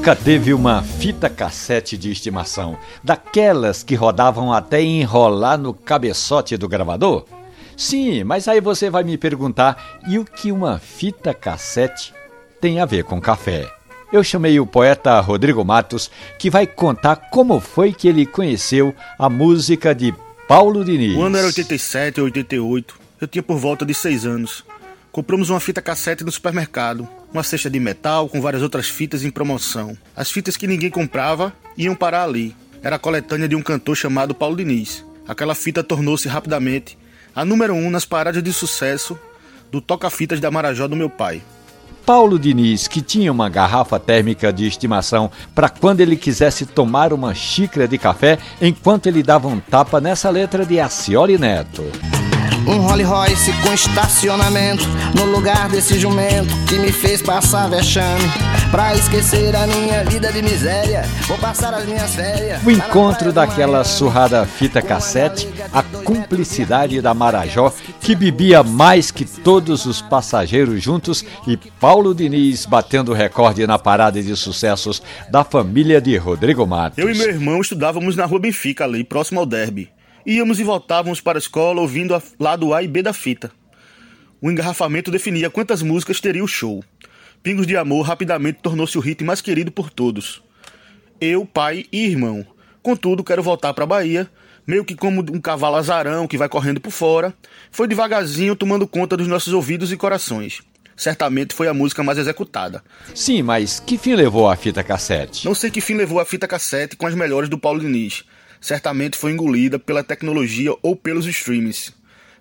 nunca teve uma fita cassete de estimação, daquelas que rodavam até enrolar no cabeçote do gravador? Sim, mas aí você vai me perguntar: e o que uma fita cassete tem a ver com café? Eu chamei o poeta Rodrigo Matos, que vai contar como foi que ele conheceu a música de Paulo Diniz. O ano era 87 ou 88. Eu tinha por volta de seis anos. Compramos uma fita cassete no supermercado uma cesta de metal com várias outras fitas em promoção. As fitas que ninguém comprava iam parar ali. Era a coletânea de um cantor chamado Paulo Diniz. Aquela fita tornou-se rapidamente a número um nas paradas de sucesso do toca-fitas da Marajó do meu pai. Paulo Diniz, que tinha uma garrafa térmica de estimação para quando ele quisesse tomar uma xícara de café, enquanto ele dava um tapa nessa letra de Acioli Neto. Um Rolls Royce com estacionamento no lugar desse jumento que me fez passar vexame. Pra esquecer a minha vida de miséria, vou passar as minhas férias. O encontro daquela surrada fita cassete, a cumplicidade da Marajó, que bebia mais que todos os passageiros juntos, e Paulo Diniz batendo recorde na parada de sucessos da família de Rodrigo Matos. Eu e meu irmão estudávamos na rua Benfica, ali, próximo ao derby. Íamos e voltávamos para a escola ouvindo a lado A e B da fita. O engarrafamento definia quantas músicas teria o show. Pingos de Amor rapidamente tornou-se o hit mais querido por todos. Eu, pai e irmão. Contudo, quero voltar para a Bahia, meio que como um cavalo azarão que vai correndo por fora, foi devagarzinho tomando conta dos nossos ouvidos e corações. Certamente foi a música mais executada. Sim, mas que fim levou a fita cassete? Não sei que fim levou a fita cassete com as melhores do Paulo Diniz certamente foi engolida pela tecnologia ou pelos streams.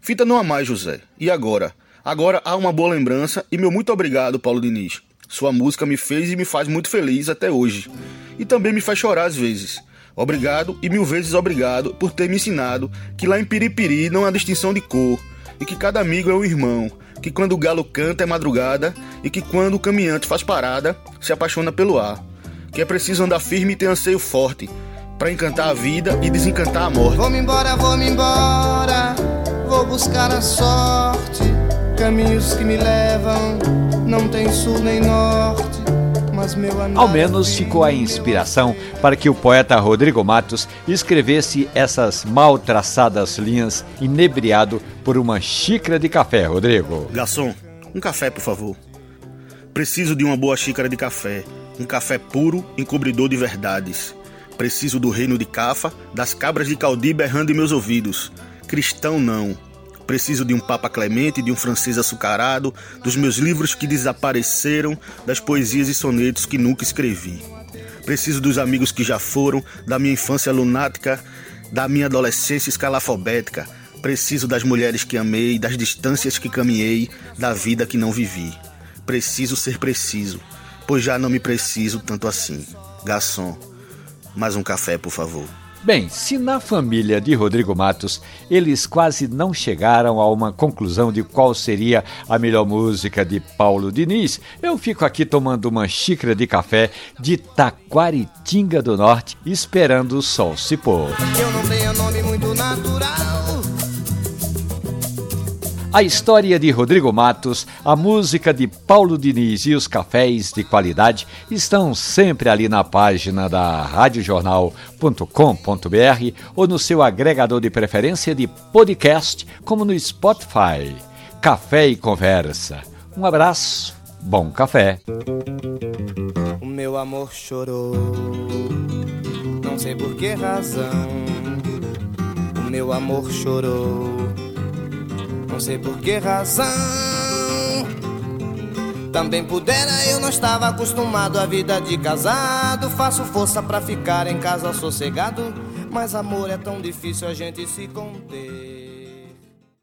Fita não há mais, José. E agora? Agora há uma boa lembrança e meu muito obrigado, Paulo Diniz. Sua música me fez e me faz muito feliz até hoje. E também me faz chorar às vezes. Obrigado e mil vezes obrigado por ter me ensinado que lá em Piripiri não há distinção de cor e que cada amigo é um irmão, que quando o galo canta é madrugada e que quando o caminhante faz parada se apaixona pelo ar, que é preciso andar firme e ter anseio forte para encantar a vida e desencantar a morte. Vou-me embora, vou-me embora, vou buscar a sorte. Caminhos que me levam, não tem sul nem norte. Mas meu Ao menos ficou a inspiração para que o poeta Rodrigo Matos escrevesse essas mal traçadas linhas, inebriado por uma xícara de café, Rodrigo. Garçom, um café, por favor. Preciso de uma boa xícara de café, um café puro, encobridor de verdades Preciso do reino de Cafa, das cabras de Caldi berrando em meus ouvidos. Cristão não. Preciso de um Papa Clemente, de um francês açucarado, dos meus livros que desapareceram, das poesias e sonetos que nunca escrevi. Preciso dos amigos que já foram, da minha infância lunática, da minha adolescência escalafobética. Preciso das mulheres que amei, das distâncias que caminhei, da vida que não vivi. Preciso ser preciso, pois já não me preciso tanto assim. Garçom, mais um café, por favor. Bem, se na família de Rodrigo Matos eles quase não chegaram a uma conclusão de qual seria a melhor música de Paulo Diniz, eu fico aqui tomando uma xícara de café de Taquaritinga do Norte, esperando o sol se pôr. Eu não tenho nome muito natural a história de Rodrigo Matos, a música de Paulo Diniz e os cafés de qualidade estão sempre ali na página da radiojornal.com.br ou no seu agregador de preferência de podcast, como no Spotify. Café e Conversa. Um abraço, bom café. O meu amor chorou, não sei por que razão. O meu amor chorou não sei por que razão. Também pudera, eu não estava acostumado à vida de casado. Faço força para ficar em casa sossegado. Mas amor é tão difícil a gente se conter.